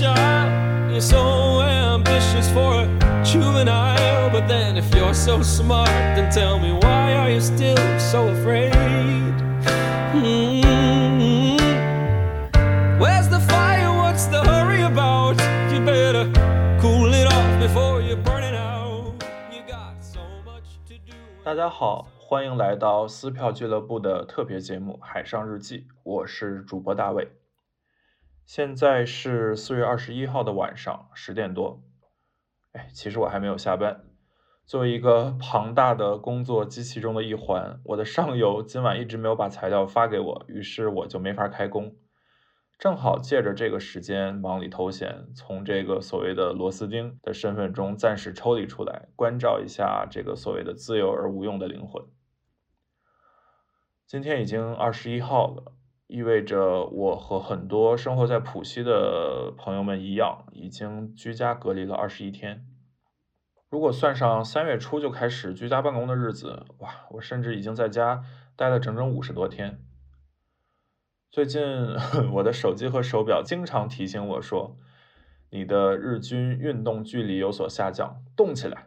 child. You're so ambitious for a juvenile. But then, if you're so smart, then tell me why are you still so afraid? Mm-hmm. Where's the fire? What's the hurry about? You better cool it off before you burn it out. You got so much to do. 大家好，欢迎来到撕票俱乐部的特别节目《海上日记》，我是主播大卫。现在是四月二十一号的晚上十点多，哎，其实我还没有下班。作为一个庞大的工作机器中的一环，我的上游今晚一直没有把材料发给我，于是我就没法开工。正好借着这个时间忙里偷闲，从这个所谓的螺丝钉的身份中暂时抽离出来，关照一下这个所谓的自由而无用的灵魂。今天已经二十一号了，意味着我和很多生活在浦西的朋友们一样，已经居家隔离了二十一天。如果算上三月初就开始居家办公的日子，哇，我甚至已经在家待了整整五十多天。最近 我的手机和手表经常提醒我说，你的日均运动距离有所下降，动起来。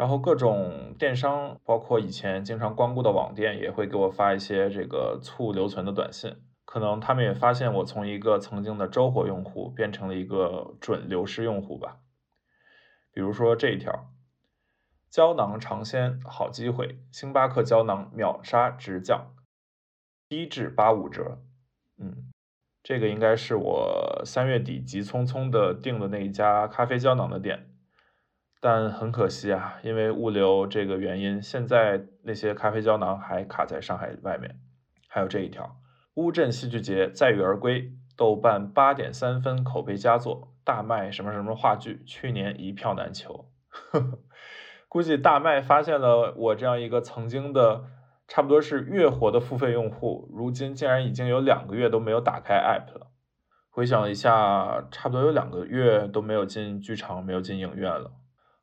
然后各种电商，包括以前经常光顾的网店，也会给我发一些这个促留存的短信。可能他们也发现我从一个曾经的周活用户变成了一个准流失用户吧。比如说这一条，胶囊尝鲜好机会，星巴克胶囊秒杀直降，低至八五折。嗯，这个应该是我三月底急匆匆的订的那一家咖啡胶囊的店，但很可惜啊，因为物流这个原因，现在那些咖啡胶囊还卡在上海外面。还有这一条，乌镇戏剧节载誉而归，豆瓣八点三分口碑佳作。大麦什么什么话剧，去年一票难求。估计大麦发现了我这样一个曾经的差不多是月活的付费用户，如今竟然已经有两个月都没有打开 app 了。回想一下，差不多有两个月都没有进剧场，没有进影院了。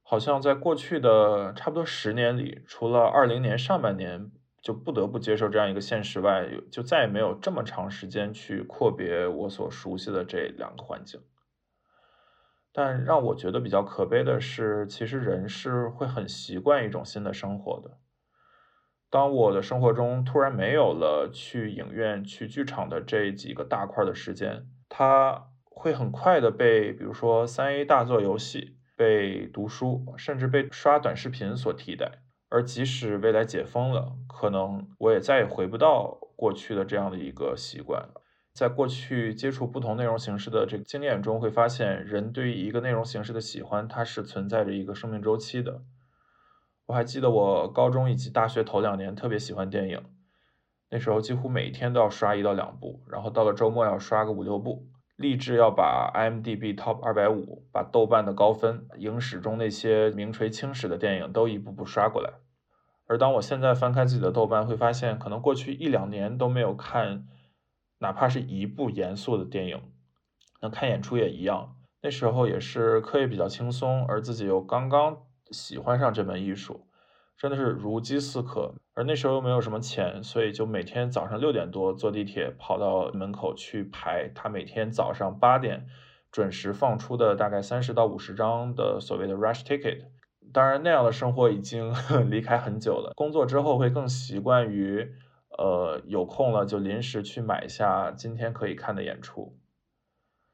好像在过去的差不多十年里，除了二零年上半年就不得不接受这样一个现实外，就再也没有这么长时间去阔别我所熟悉的这两个环境。但让我觉得比较可悲的是，其实人是会很习惯一种新的生活的。当我的生活中突然没有了去影院、去剧场的这几个大块的时间，它会很快的被，比如说三 A 大作游戏、被读书，甚至被刷短视频所替代。而即使未来解封了，可能我也再也回不到过去的这样的一个习惯。在过去接触不同内容形式的这个经验中，会发现人对于一个内容形式的喜欢，它是存在着一个生命周期的。我还记得我高中以及大学头两年特别喜欢电影，那时候几乎每天都要刷一到两部，然后到了周末要刷个五六部，立志要把 IMDB Top 二百五，把豆瓣的高分、影史中那些名垂青史的电影都一步步刷过来。而当我现在翻开自己的豆瓣，会发现可能过去一两年都没有看。哪怕是一部严肃的电影，那看演出也一样。那时候也是课业比较轻松，而自己又刚刚喜欢上这门艺术，真的是如饥似渴。而那时候又没有什么钱，所以就每天早上六点多坐地铁跑到门口去排他每天早上八点准时放出的大概三十到五十张的所谓的 rush ticket。当然，那样的生活已经 离开很久了。工作之后会更习惯于。呃，有空了就临时去买一下今天可以看的演出。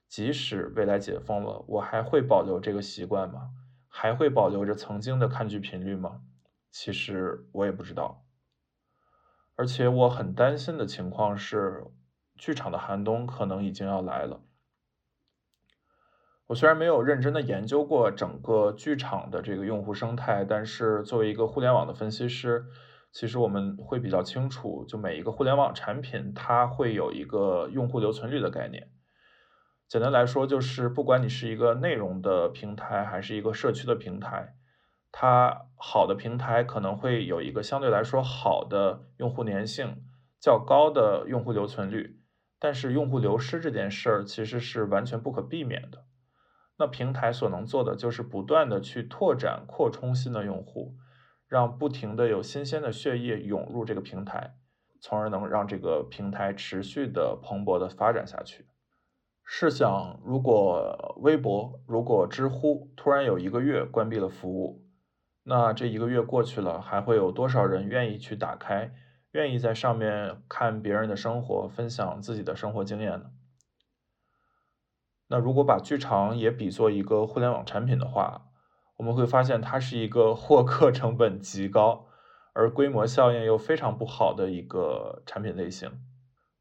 即使未来解封了，我还会保留这个习惯吗？还会保留着曾经的看剧频率吗？其实我也不知道。而且我很担心的情况是，剧场的寒冬可能已经要来了。我虽然没有认真的研究过整个剧场的这个用户生态，但是作为一个互联网的分析师。其实我们会比较清楚，就每一个互联网产品，它会有一个用户留存率的概念。简单来说，就是不管你是一个内容的平台，还是一个社区的平台，它好的平台可能会有一个相对来说好的用户粘性、较高的用户留存率。但是用户流失这件事儿其实是完全不可避免的。那平台所能做的就是不断的去拓展、扩充新的用户。让不停的有新鲜的血液涌入这个平台，从而能让这个平台持续的蓬勃的发展下去。试想，如果微博、如果知乎突然有一个月关闭了服务，那这一个月过去了，还会有多少人愿意去打开，愿意在上面看别人的生活，分享自己的生活经验呢？那如果把剧场也比作一个互联网产品的话，我们会发现它是一个获客成本极高，而规模效应又非常不好的一个产品类型。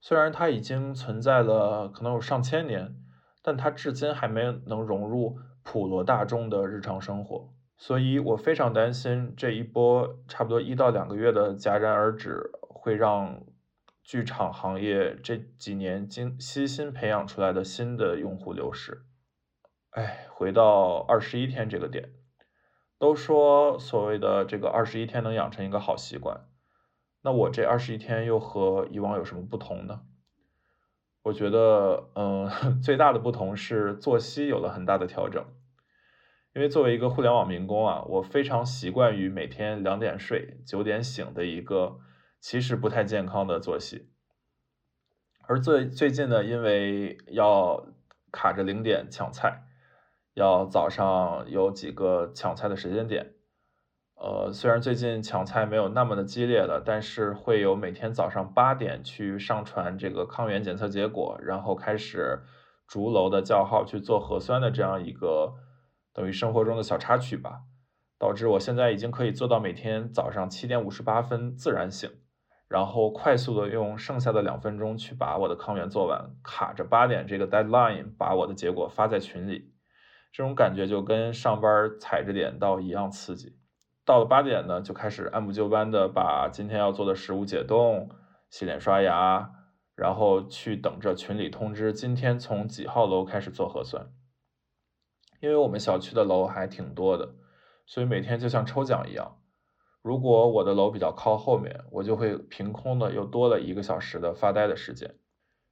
虽然它已经存在了可能有上千年，但它至今还没能融入普罗大众的日常生活。所以我非常担心这一波差不多一到两个月的戛然而止，会让剧场行业这几年精悉心培养出来的新的用户流失。哎，回到二十一天这个点。都说所谓的这个二十一天能养成一个好习惯，那我这二十一天又和以往有什么不同呢？我觉得，嗯，最大的不同是作息有了很大的调整。因为作为一个互联网民工啊，我非常习惯于每天两点睡、九点醒的一个其实不太健康的作息。而最最近呢，因为要卡着零点抢菜。要早上有几个抢菜的时间点，呃，虽然最近抢菜没有那么的激烈了，但是会有每天早上八点去上传这个抗原检测结果，然后开始逐楼的叫号去做核酸的这样一个等于生活中的小插曲吧，导致我现在已经可以做到每天早上七点五十八分自然醒，然后快速的用剩下的两分钟去把我的抗原做完，卡着八点这个 deadline 把我的结果发在群里。这种感觉就跟上班踩着点到一样刺激。到了八点呢，就开始按部就班的把今天要做的食物解冻、洗脸刷牙，然后去等着群里通知今天从几号楼开始做核酸。因为我们小区的楼还挺多的，所以每天就像抽奖一样。如果我的楼比较靠后面，我就会凭空的又多了一个小时的发呆的时间。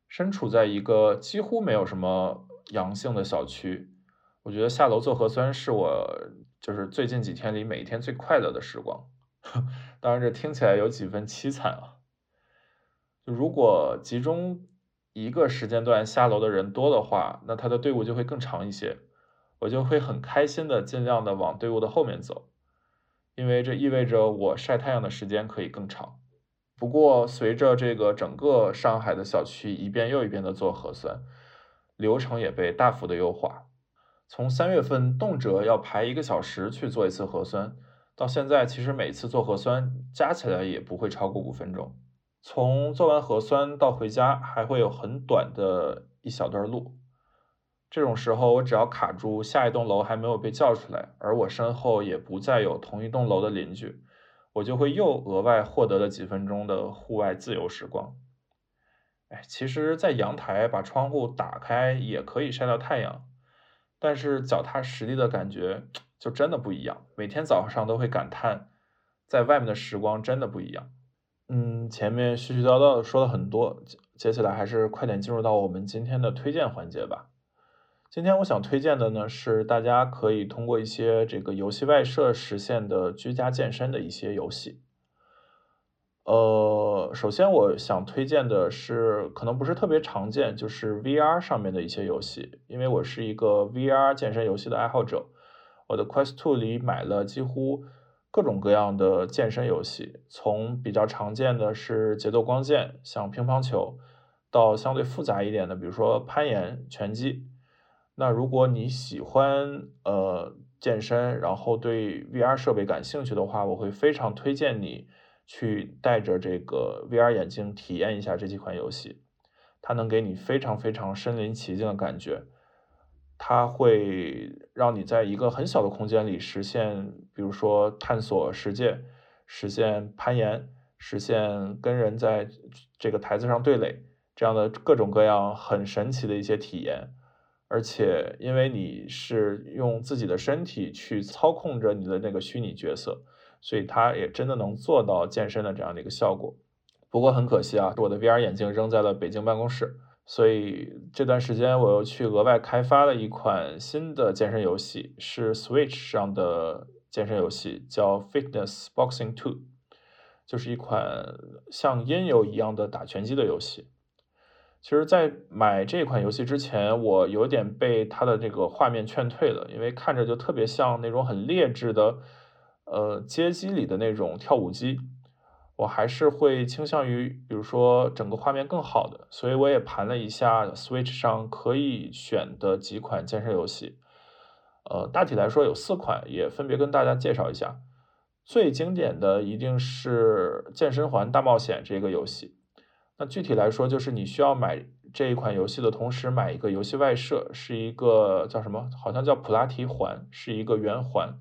身处在一个几乎没有什么阳性的小区。我觉得下楼做核酸是我就是最近几天里每一天最快乐的时光，当然这听起来有几分凄惨啊。就如果集中一个时间段下楼的人多的话，那他的队伍就会更长一些，我就会很开心的尽量的往队伍的后面走，因为这意味着我晒太阳的时间可以更长。不过随着这个整个上海的小区一遍又一遍的做核酸，流程也被大幅的优化。从三月份动辄要排一个小时去做一次核酸，到现在其实每次做核酸加起来也不会超过五分钟。从做完核酸到回家还会有很短的一小段路，这种时候我只要卡住下一栋楼还没有被叫出来，而我身后也不再有同一栋楼的邻居，我就会又额外获得了几分钟的户外自由时光。哎，其实，在阳台把窗户打开也可以晒到太阳。但是脚踏实地的感觉就真的不一样，每天早上都会感叹，在外面的时光真的不一样。嗯，前面絮絮叨叨的说了很多，接下来还是快点进入到我们今天的推荐环节吧。今天我想推荐的呢是大家可以通过一些这个游戏外设实现的居家健身的一些游戏。呃，首先我想推荐的是，可能不是特别常见，就是 VR 上面的一些游戏，因为我是一个 VR 健身游戏的爱好者，我的 Quest Two 里买了几乎各种各样的健身游戏，从比较常见的是节奏光剑，像乒乓球，到相对复杂一点的，比如说攀岩、拳击。那如果你喜欢呃健身，然后对 VR 设备感兴趣的话，我会非常推荐你。去戴着这个 VR 眼镜体验一下这几款游戏，它能给你非常非常身临其境的感觉。它会让你在一个很小的空间里实现，比如说探索世界、实现攀岩、实现跟人在这个台子上对垒这样的各种各样很神奇的一些体验。而且，因为你是用自己的身体去操控着你的那个虚拟角色。所以它也真的能做到健身的这样的一个效果，不过很可惜啊，我的 VR 眼镜扔在了北京办公室，所以这段时间我又去额外开发了一款新的健身游戏，是 Switch 上的健身游戏，叫 Fitness Boxing Two，就是一款像音游一样的打拳击的游戏。其实，在买这款游戏之前，我有点被它的这个画面劝退了，因为看着就特别像那种很劣质的，呃，街机里的那种跳舞机。我还是会倾向于，比如说整个画面更好的。所以我也盘了一下 Switch 上可以选的几款健身游戏，呃，大体来说有四款，也分别跟大家介绍一下。最经典的一定是《健身环大冒险》这个游戏。那具体来说，就是你需要买这一款游戏的同时，买一个游戏外设，是一个叫什么？好像叫普拉提环，是一个圆环。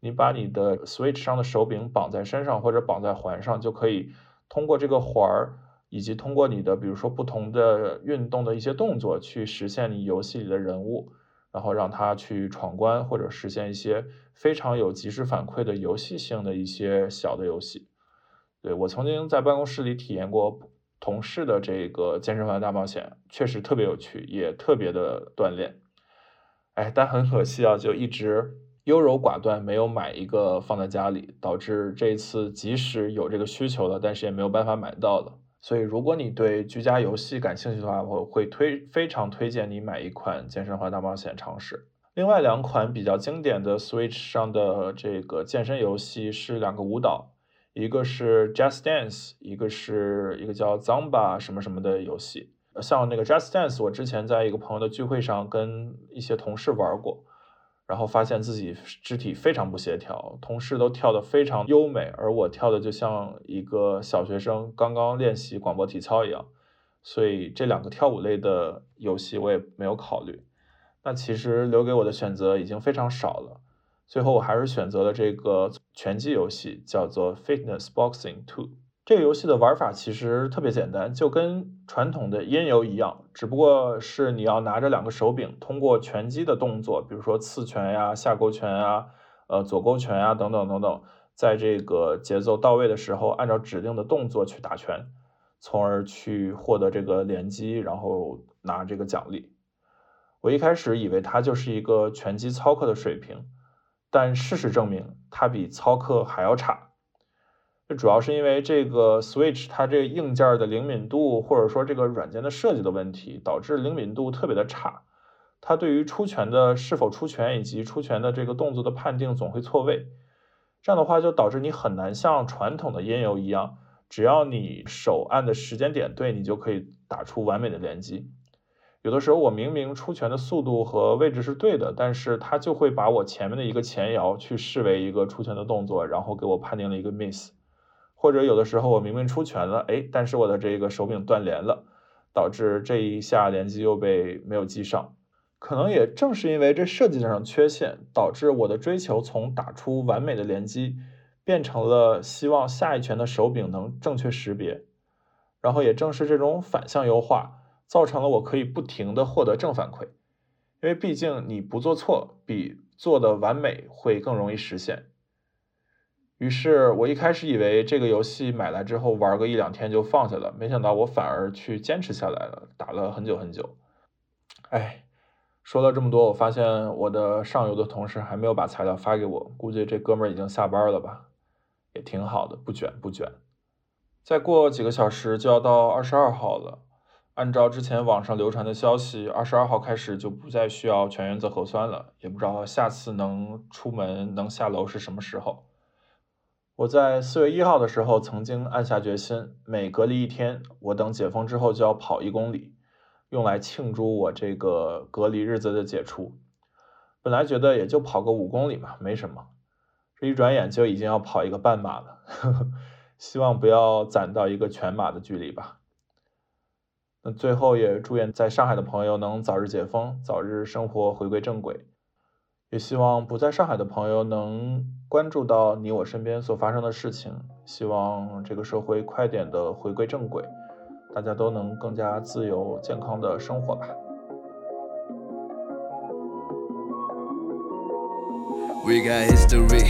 你把你的 Switch 上的手柄绑在身上或者绑在环上，就可以通过这个环儿，以及通过你的比如说不同的运动的一些动作，去实现你游戏里的人物，然后让他去闯关或者实现一些非常有及时反馈的游戏性的一些小的游戏。对我曾经在办公室里体验过。同事的这个健身房大冒险确实特别有趣，也特别的锻炼。哎，但很可惜啊，就一直优柔寡断，没有买一个放在家里，导致这一次即使有这个需求了，但是也没有办法买到了。所以，如果你对居家游戏感兴趣的话，我会推非常推荐你买一款健身环大冒险尝试。另外两款比较经典的 Switch 上的这个健身游戏是两个舞蹈。一个是 Just Dance，一个是一个叫 Zumba 什么什么的游戏。像那个 Just Dance，我之前在一个朋友的聚会上跟一些同事玩过，然后发现自己肢体非常不协调，同事都跳得非常优美，而我跳的就像一个小学生刚刚练习广播体操一样。所以这两个跳舞类的游戏我也没有考虑。那其实留给我的选择已经非常少了。最后我还是选择了这个拳击游戏，叫做 Fitness Boxing Two。这个游戏的玩法其实特别简单，就跟传统的音游一样，只不过是你要拿着两个手柄，通过拳击的动作，比如说刺拳呀、下勾拳呀、呃左勾拳呀等等等等，在这个节奏到位的时候，按照指定的动作去打拳，从而去获得这个连击，然后拿这个奖励。我一开始以为它就是一个拳击操课的水平。但事实证明，它比操课还要差。这主要是因为这个 Switch 它这个硬件的灵敏度，或者说这个软件的设计的问题，导致灵敏度特别的差。它对于出拳的是否出拳以及出拳的这个动作的判定总会错位。这样的话就导致你很难像传统的音游一样，只要你手按的时间点对，你就可以打出完美的连击。有的时候我明明出拳的速度和位置是对的，但是他就会把我前面的一个前摇去视为一个出拳的动作，然后给我判定了一个 miss。或者有的时候我明明出拳了，哎，但是我的这个手柄断连了，导致这一下连击又被没有击上。可能也正是因为这设计上缺陷，导致我的追求从打出完美的连击，变成了希望下一拳的手柄能正确识别。然后也正是这种反向优化。造成了我可以不停的获得正反馈，因为毕竟你不做错比做的完美会更容易实现。于是我一开始以为这个游戏买来之后玩个一两天就放下了，没想到我反而去坚持下来了，打了很久很久。哎，说了这么多，我发现我的上游的同事还没有把材料发给我，估计这哥们儿已经下班了吧，也挺好的，不卷不卷。再过几个小时就要到二十二号了。按照之前网上流传的消息，二十二号开始就不再需要全员做核酸了，也不知道下次能出门能下楼是什么时候。我在四月一号的时候曾经暗下决心，每隔离一天，我等解封之后就要跑一公里，用来庆祝我这个隔离日子的解除。本来觉得也就跑个五公里嘛，没什么，这一转眼就已经要跑一个半马了，呵 呵希望不要攒到一个全马的距离吧。那最后也祝愿在上海的朋友能早日解封，早日生活回归正轨。也希望不在上海的朋友能关注到你我身边所发生的事情，希望这个社会快点的回归正轨，大家都能更加自由健康的生活吧。We got history,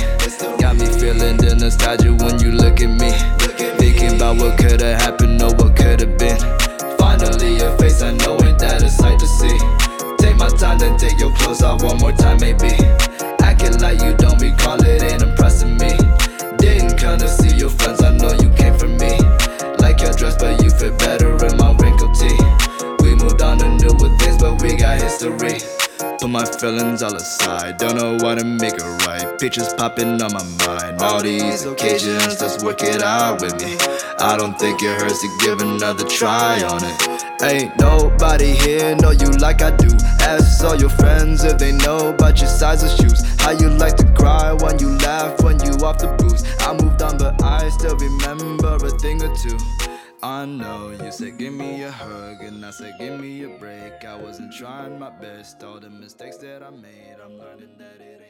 got me feeling the nostalgia when you look at me, thinking about what could've happened or what time to take your clothes off one more time, maybe. Acting like you don't recall it ain't impressing me. Didn't come to see your friends, I know you came for me. Like your dress, but you fit better in my wrinkled tee. We moved on to newer things, but we got history. Put my feelings all aside, don't know why to make it right. Pictures popping on my mind, all these occasions, let's work it out with me. I don't think it hurts to give another try on it. Ain't nobody here know you like I do. Ask all your friends if they know about your size of shoes. How you like to cry when you laugh when you off the booze. I moved on, but I still remember a thing or two. I know you said give me a hug and I said give me a break. I wasn't trying my best. All the mistakes that I made, I'm learning that it